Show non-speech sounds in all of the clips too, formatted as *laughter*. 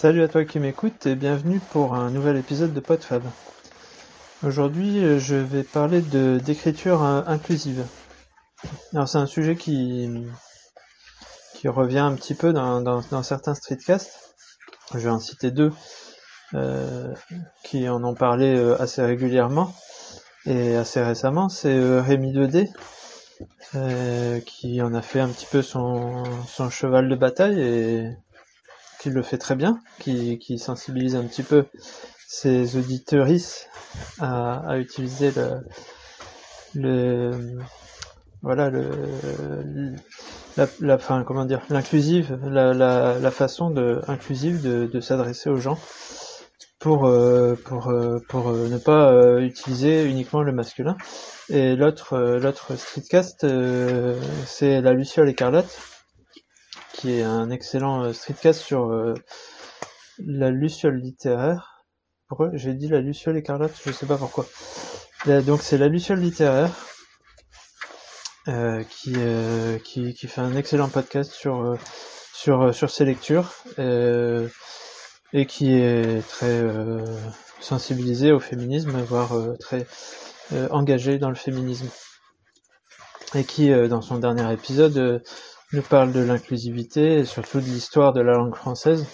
Salut à toi qui m'écoutes et bienvenue pour un nouvel épisode de PodFab. Aujourd'hui, euh, je vais parler d'écriture euh, inclusive. Alors c'est un sujet qui revient un petit peu dans, dans, certains streetcasts. Je vais en citer deux euh, qui en ont parlé assez régulièrement et assez récemment. C'est Rémi 2D qui en a fait un petit peu son, son cheval de bataille et qui le fait très bien, qui, qui sensibilise un petit peu ses auditeuristes à, à utiliser le, le voilà le, la, la fin, comment dire l'inclusive la, la, la, façon de inclusive de, de s'adresser aux gens pour euh, pour euh, pour euh, ne pas utiliser uniquement le masculin. Et l'autre l'autre streetcast c'est la Luciole écarlate qui est un excellent euh, streetcast sur euh, la luciole littéraire. J'ai dit la luciole écarlate Je sais pas pourquoi. donc c'est la luciole littéraire euh, qui, fait un excellent podcast sur sur sur ses lectures et qui est très sensibilisé au féminisme, voire très engagé dans le féminisme et qui dans son dernier épisode nous parle de l'inclusivité et surtout de l'histoire de la langue française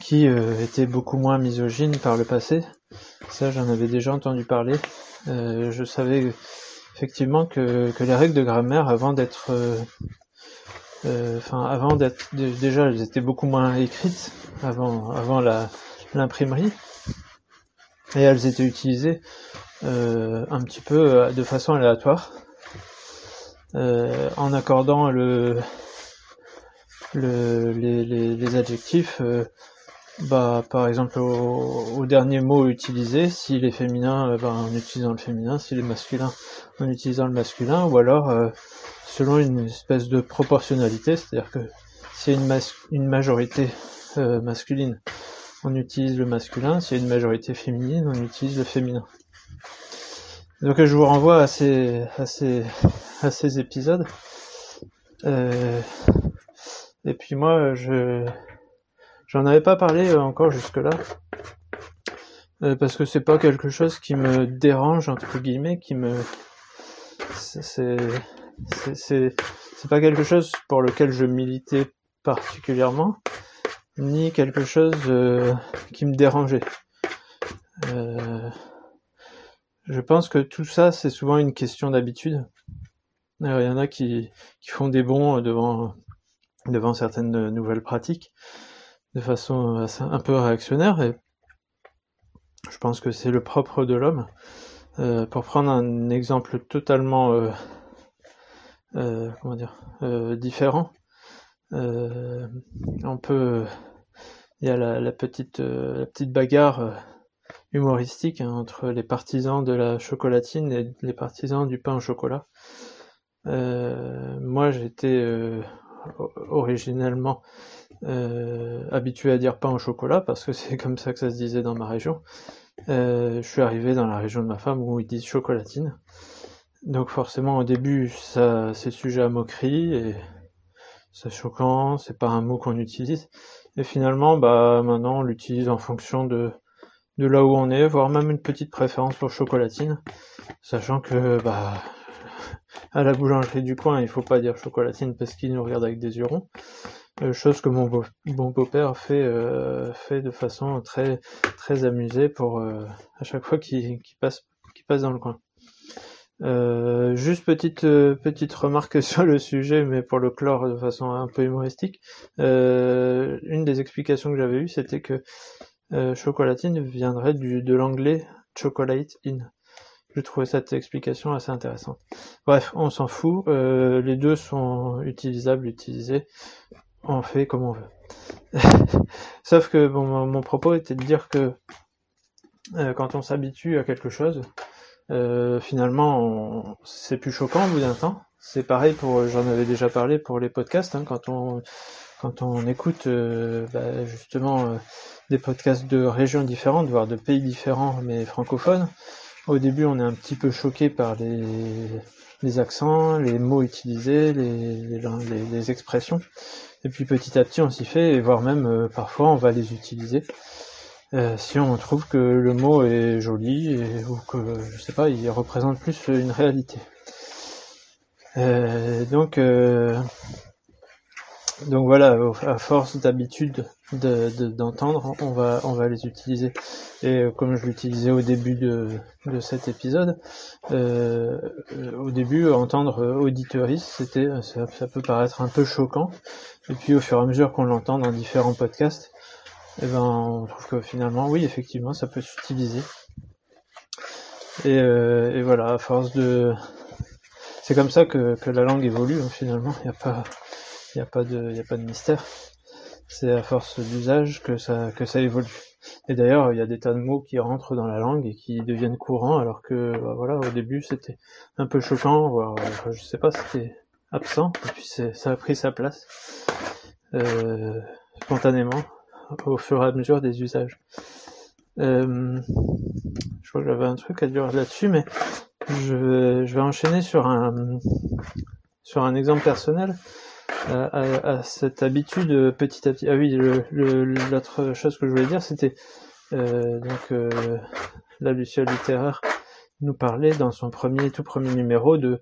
qui euh, était beaucoup moins misogyne par le passé. Ça, j'en avais déjà entendu parler. Euh, je savais effectivement que, que, les règles de grammaire, avant d'être, euh, enfin, avant d'être, déjà, elles étaient beaucoup moins écrites avant, avant la l'imprimerie, et elles étaient utilisées un petit peu de façon aléatoire. Euh, en accordant le, le les, les, les, adjectifs, euh, bah, par exemple au, au, dernier mot utilisé, s'il est féminin, euh, bah, en utilisant le féminin, s'il est masculin, en utilisant le masculin, ou alors selon une espèce de proportionnalité, c'est-à-dire que s'il y a une, une majorité masculine, on utilise le masculin, s'il y a une majorité féminine, on utilise le féminin. Donc je vous renvoie à ces, à ces, à ces épisodes. Euh, et puis moi, je j'en avais pas parlé encore jusque-là. Euh, parce que c'est pas quelque chose qui me dérange entre guillemets, qui me c'est c'est pas quelque chose pour lequel je militais particulièrement, ni quelque chose euh, qui me dérangeait. Je pense que tout ça, c'est souvent une question d'habitude. Il y en a qui, font des bons devant, devant certaines nouvelles pratiques de façon un peu réactionnaire je pense que c'est le propre de l'homme. Euh, pour prendre un exemple totalement euh, euh, différent, on peut il y a la, petite la petite bagarre humoristique hein, entre les partisans de la chocolatine et les partisans du pain au chocolat. Euh, moi, j'étais euh, originellement euh, habitué à dire pain au chocolat parce que *laughs* c'est comme ça que ça se disait dans ma région. je suis arrivé dans la région de ma femme où ils disent chocolatine. Donc forcément au début ça c'est sujet à moquerie et c'est choquant, c'est pas un mot qu'on utilise. Et finalement bah maintenant on l'utilise en fonction de de là où on est, voire même une petite préférence pour chocolatine, sachant que bah à la boulangerie du coin, il faut pas dire chocolatine parce qu'il nous regarde avec des yeux ronds. Euh, chose que mon beau, beau-père fait euh, fait de façon très très amusée pour euh, à chaque fois qu'il passe passe dans le coin. juste petite petite remarque *laughs* sur le sujet, mais pour le clore de façon un peu humoristique. une des explications que j'avais eues, c'était que chocolatine viendrait du, de l'anglais chocolate in. Je trouvais cette explication assez intéressante. Bref, on s'en fout. Euh, les deux sont utilisables, utilisés. On fait comme on veut. *laughs* Sauf que bon, mon propos était de dire que euh, quand on s'habitue à quelque chose, euh, finalement, c'est plus choquant au bout d'un temps. C'est pareil pour, j'en avais déjà parlé pour les podcasts, hein, quand on quand on écoute bah, justement des podcasts de régions différentes, voire de pays différents, mais francophones, au début, on est un petit peu choqué par les, accents, les mots utilisés, les, expressions. Et puis petit à petit, on s'y fait, voire même parfois, on va les utiliser. si on trouve que le mot est joli ou que je sais pas, il représente plus une réalité. donc donc voilà, à force d'habitude d'entendre, on va les utiliser. Et euh, comme je l'utilisais au début de, cet épisode, euh, au début entendre auditeuris, c'était ça, peut paraître un peu choquant. Et puis au fur et à mesure qu'on l'entend dans différents podcasts, eh ben on trouve que finalement oui effectivement ça peut s'utiliser. Et, euh, et voilà, à force de c'est comme ça que, que la langue évolue hein, finalement. Il n'y a pas il n'y a pas de, a pas de mystère. C'est à force d'usage que ça, que ça évolue. Et d'ailleurs, il y a des tas de mots qui rentrent dans la langue et qui deviennent courants, alors que, bah, voilà, au début, c'était un peu choquant, voire, je sais pas, c'était absent, et puis ça a pris sa place, euh, spontanément, au fur et à mesure des usages. Euh, je crois que j'avais un truc à dire là-dessus, mais je, je vais enchaîner sur un, sur un exemple personnel à, cette habitude euh, petit à petit. Ah oui, l'autre chose que je voulais dire, c'était euh, donc euh, la Lucia littéraire nous parlait dans son premier tout premier numéro de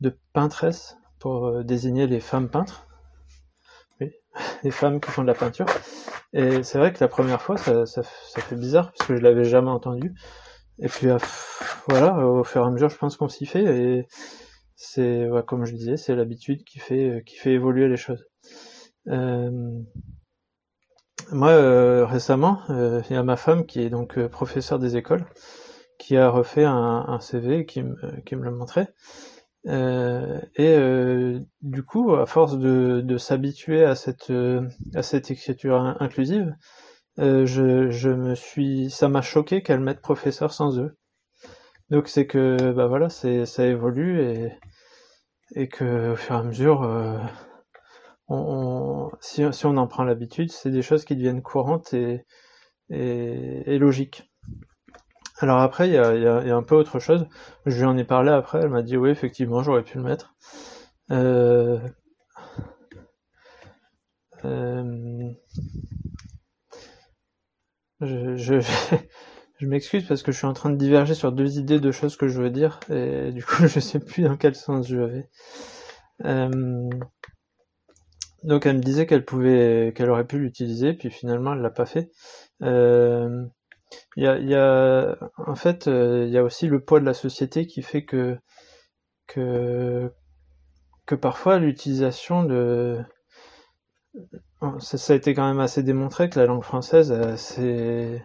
de peintresse pour euh, désigner les femmes peintres, oui, *laughs* les femmes qui font de la peinture. Et c'est vrai que la première fois, ça, ça, ça fait bizarre parce que je l'avais jamais entendu. Et puis voilà, au fur et à mesure, je pense qu'on s'y fait et c'est comme je disais, c'est l'habitude qui fait qui fait évoluer les choses. Euh, moi euh, récemment, euh, il y a ma femme qui est donc professeure des écoles, qui a refait un, CV qui me qui me le montrait. et du coup, à force de, de s'habituer à cette à cette écriture inclusive, je, je me suis, ça m'a choqué qu'elle mette professeur sans eux. Donc c'est que bah voilà, c'est ça évolue et et que au fur et à mesure, euh, si, si, on en prend l'habitude, c'est des choses qui deviennent courantes et, et, logiques. Alors après, il y a, y, a, un peu autre chose. Je lui en ai parlé après, elle m'a dit oui, effectivement, j'aurais pu le mettre. Euh, euh, je, je m'excuse parce que je suis en train de diverger sur deux idées de choses que je veux dire et du coup *laughs* je sais plus dans quel sens je vais. Euh, donc elle me disait qu'elle pouvait, qu'elle aurait pu l'utiliser, puis finalement elle l'a pas fait. Euh, il y, a, y, a, en fait, euh, il y a aussi le poids de la société qui fait que que que parfois l'utilisation de ça, a été quand même assez démontré que la langue française c'est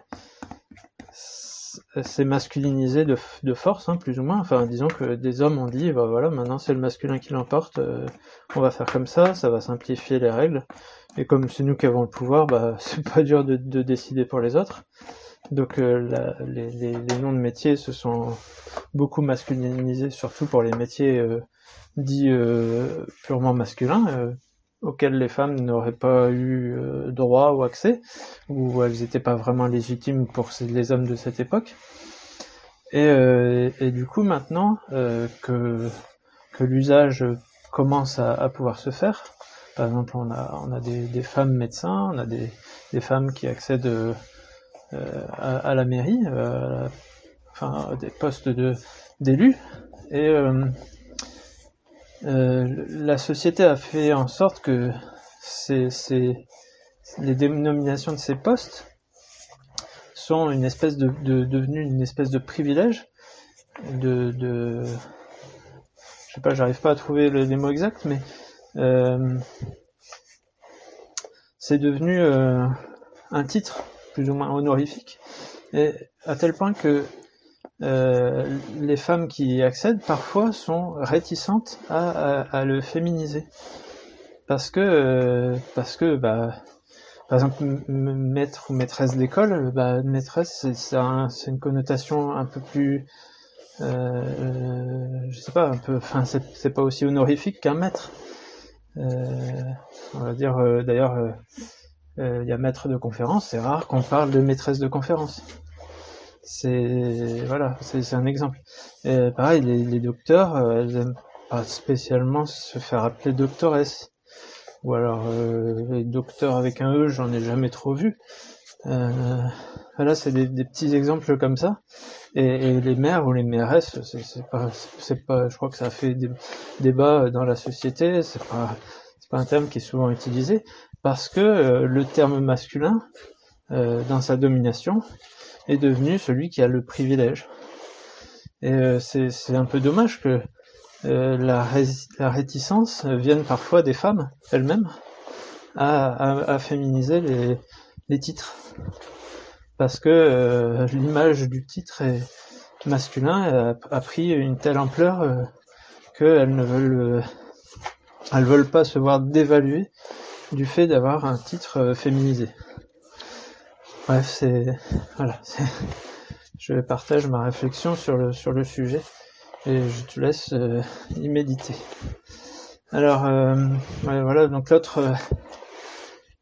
c'est masculinisé de, de force, hein, plus ou moins. Enfin, disons que des hommes ont dit, bah voilà, maintenant c'est le masculin qui l'emporte, euh, on va faire comme ça, ça va simplifier les règles. Et comme c'est nous qui avons le pouvoir, bah *laughs* c'est pas dur de, de, décider pour les autres. Donc euh, la, les, les, les, noms de métiers se sont beaucoup masculinisés, surtout pour les métiers euh, dits purement masculins auxquelles les femmes n'auraient pas eu euh, droit ou accès, ou elles n'étaient pas vraiment légitimes pour les hommes de cette époque. Et, euh, du coup, maintenant euh, que, que l'usage commence à, à, pouvoir se faire, par exemple, on a, on a des, femmes médecins, on a des, des femmes qui accèdent à, à, la mairie, euh, enfin, des postes de d'élus, et euh, la société a fait en sorte que les dénominations de ces postes sont une espèce de, de devenu une espèce de privilège de, de je sais pas j'arrive pas à trouver les mots exacts mais euh, c'est devenu euh, un titre plus ou moins honorifique et à tel point que les femmes qui y accèdent parfois sont réticentes à, le féminiser. Parce que euh, parce que bah par exemple maître ou maîtresse d'école bah maîtresse c'est un, une connotation un peu plus euh, je sais pas un peu enfin c'est pas aussi honorifique qu'un maître. Euh, on va dire euh, d'ailleurs il y a maître de conférence c'est rare qu'on parle de maîtresse de conférence c'est voilà, c'est un exemple. Et pareil, les, docteurs, euh, elles aiment pas spécialement se faire appeler doctoresse. ou alors les docteurs avec un E, j'en ai jamais trop vu. voilà, c'est des, petits exemples comme ça. Et, les maires ou les mairesses, c'est pas, pas, je crois que ça fait des débat dans la société. C'est pas, c'est pas un terme qui est souvent utilisé parce que le terme masculin, dans sa domination, est devenu celui qui a le privilège. Et euh, c'est un peu dommage que euh, la, la, réticence vienne parfois des femmes elles-mêmes à, à, féminiser les, les, titres. Parce que euh, l'image du titre est masculin a, pris une telle ampleur euh, qu'elles ne veulent, elles veulent pas se voir dévaluer du fait d'avoir un titre féminisé. Bref, c'est voilà, je partage ma réflexion sur le sur le sujet et je te laisse euh, y méditer. Alors euh, voilà, donc l'autre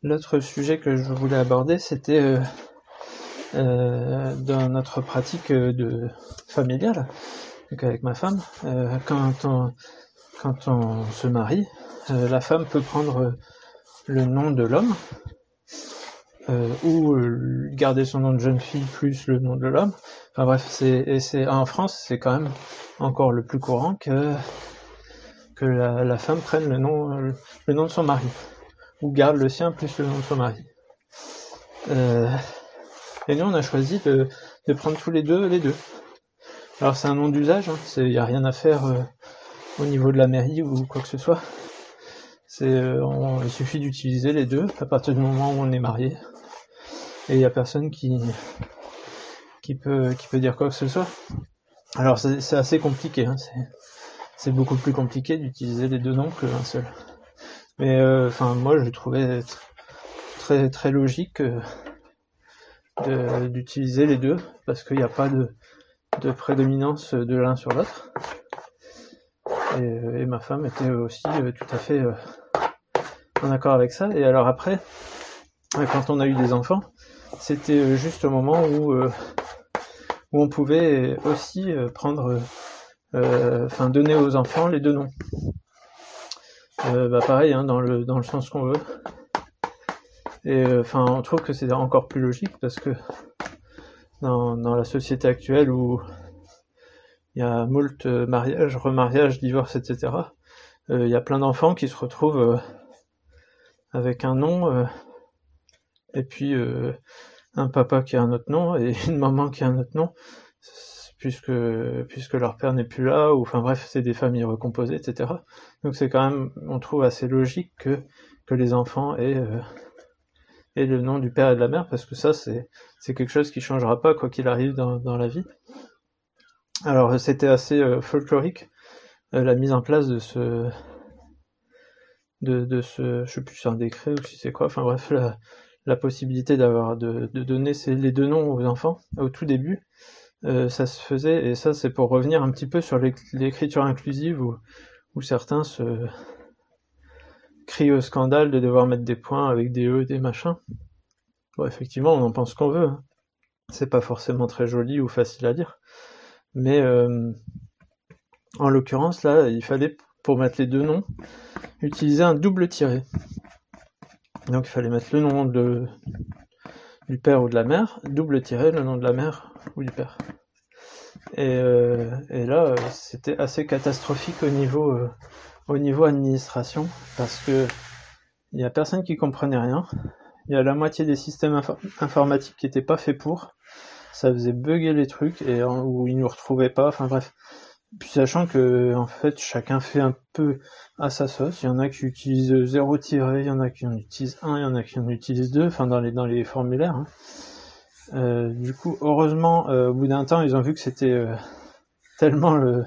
l'autre sujet que je voulais aborder, c'était euh, dans notre pratique de familiale, donc avec ma femme, quand on quand on se marie, la femme peut prendre le nom de l'homme euh, ou euh, garder son nom de jeune fille plus le nom de l'homme. Enfin bref, c'est c'est en France, c'est quand même encore le plus courant que que la, la femme prenne le nom le nom de son mari ou garde le sien plus le nom de son mari. Euh, et nous, on a choisi de, de prendre tous les deux les deux. Alors c'est un nom d'usage, il hein, n'y a rien à faire euh, au niveau de la mairie ou quoi que ce soit. C'est, euh, il suffit d'utiliser les deux à partir du moment où on est marié et il n'y a personne qui peut dire quoi que ce soit. Alors c'est assez compliqué, hein, c'est beaucoup plus compliqué d'utiliser les deux noms que un seul. Mais euh, enfin moi je trouvais très très logique euh, d'utiliser les deux parce qu'il n'y a pas de, prédominance de l'un sur l'autre. Et, euh, et, ma femme était aussi tout à fait en accord avec ça. Et alors après, quand on a eu des enfants, c'était euh, juste au moment où, euh, on pouvait aussi euh, prendre, enfin donner aux enfants les deux noms. bah pareil, hein, dans, le, dans le sens qu'on veut. Et enfin, on trouve que c'est encore plus logique parce que dans, dans la société actuelle où il y a moult mariages, remariages, divorces, etc., il y a plein d'enfants qui se retrouvent avec un nom et puis euh, un papa qui a un autre nom et une maman qui a un autre nom, puisque puisque leur père n'est plus là, ou enfin bref, c'est des familles recomposées, etc. Donc c'est quand même, on trouve assez logique que que les enfants aient, euh, aient le nom du père et de la mère, parce que ça c'est quelque chose qui changera pas quoi qu'il arrive dans, dans la vie. Alors c'était assez euh, folklorique la mise en place de ce de, de ce je sais plus c'est un décret ou si c'est quoi enfin bref la, la possibilité d'avoir de, donner les deux noms aux enfants au tout début, euh, ça se faisait, et ça c'est pour revenir un petit peu sur l'écriture inclusive où, certains se crient au scandale de devoir mettre des points avec des E, des machins. Bon, effectivement, on en pense qu'on veut. Hein. C'est pas forcément très joli ou facile à dire. Mais euh, en l'occurrence, là, il fallait, pour mettre les deux noms, utiliser un double tiré. Donc il fallait mettre le nom de, du père ou de la mère, double tiré le nom de la mère ou du père. Et, euh, là, c'était assez catastrophique au niveau, euh, au niveau administration, parce que il y a personne qui comprenait rien. Il y a la moitié des systèmes informatiques qui n'étaient pas faits pour. Ça faisait bugger les trucs et où ils nous retrouvaient pas. Enfin bref, puis sachant que en fait chacun fait un peu à sa sauce, il y en a qui utilisent zéro tiré, il y en a qui en utilisent un, il y en a qui en utilisent deux, enfin dans les dans les formulaires. Hein. Euh, du coup, heureusement, euh, au bout d'un temps, ils ont vu que c'était euh, *laughs* tellement le.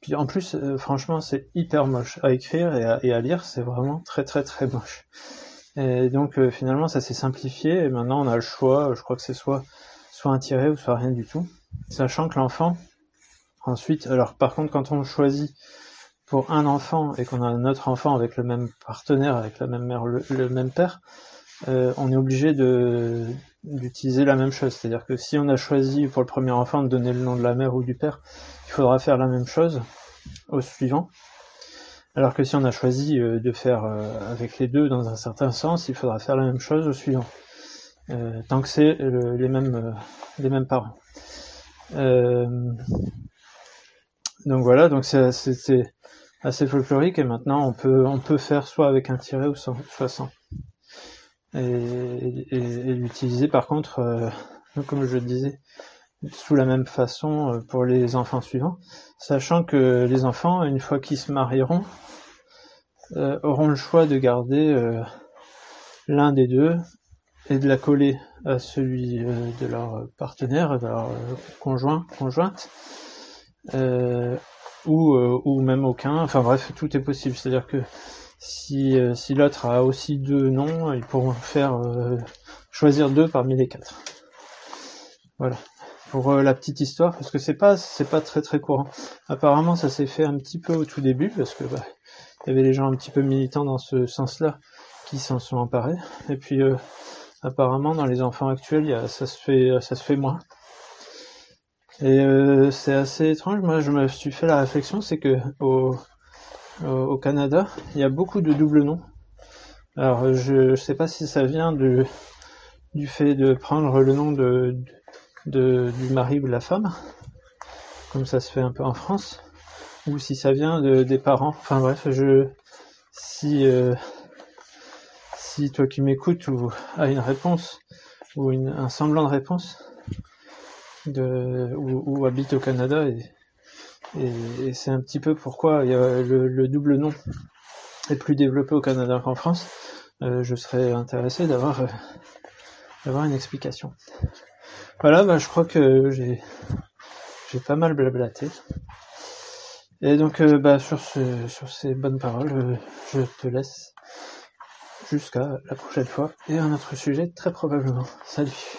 Puis en plus, franchement, c'est hyper moche à écrire et à, et à lire, c'est vraiment très très très moche. Et donc finalement, ça s'est simplifié et maintenant on a le choix. Je crois que c'est soit soit un tiré ou soit rien du tout, sachant que l'enfant Ensuite, alors par contre, quand on choisit pour un enfant et qu'on a un autre enfant avec le même partenaire, avec la même mère, le, même père, euh, on est obligé d'utiliser la même chose. C'est-à-dire que si on a choisi pour le premier enfant de donner le nom de la mère ou du père, il faudra faire la même chose au suivant. Alors que si on a choisi euh, de faire euh, avec les deux dans un certain sens, il faudra faire la même chose au suivant. Tant que c'est les mêmes les mêmes parents. Donc voilà, donc c'est assez folklorique et maintenant on peut on peut faire soit avec un tiret ou sans, soit sans. Et, et, l'utiliser par contre, comme je le disais, sous la même façon pour les enfants suivants, sachant que les enfants, une fois qu'ils se marieront, euh, auront le choix de garder euh, l'un des deux et de la coller à celui euh, de leur partenaire, de leur conjoint, conjointe, ou, ou même aucun. Enfin bref, tout est possible. C'est-à-dire que si, si l'autre a aussi deux noms, ils pourront faire choisir deux parmi les quatre. Voilà pour la petite histoire parce que c'est pas c'est pas très très courant. Apparemment ça s'est fait un petit peu au tout début parce que bah, il y avait les gens un petit peu militants dans ce sens-là qui s'en sont emparés. Et puis euh, apparemment dans les enfants actuels, ça se fait ça se fait moins. Et euh, c'est assez étrange. Moi, je me suis fait la réflexion, c'est que au, au Canada, il y a beaucoup de doubles noms. Alors, je, sais pas si ça vient de, du fait de prendre le nom de, de, du mari ou de la femme, comme ça se fait un peu en France, ou si ça vient de, des parents. Enfin bref, je si euh, si toi qui m'écoutes ou as une réponse ou une, un semblant de réponse de ou habite au Canada et, c'est un petit peu pourquoi le, double nom est plus développé au Canada qu'en France. Euh, je serais intéressé d'avoir euh, une explication. Voilà, bah, je crois que j'ai pas mal blablaté. Et donc, euh, bah, sur, ce, sur ces bonnes paroles, je te laisse jusqu'à la prochaine fois et un autre sujet très probablement. Salut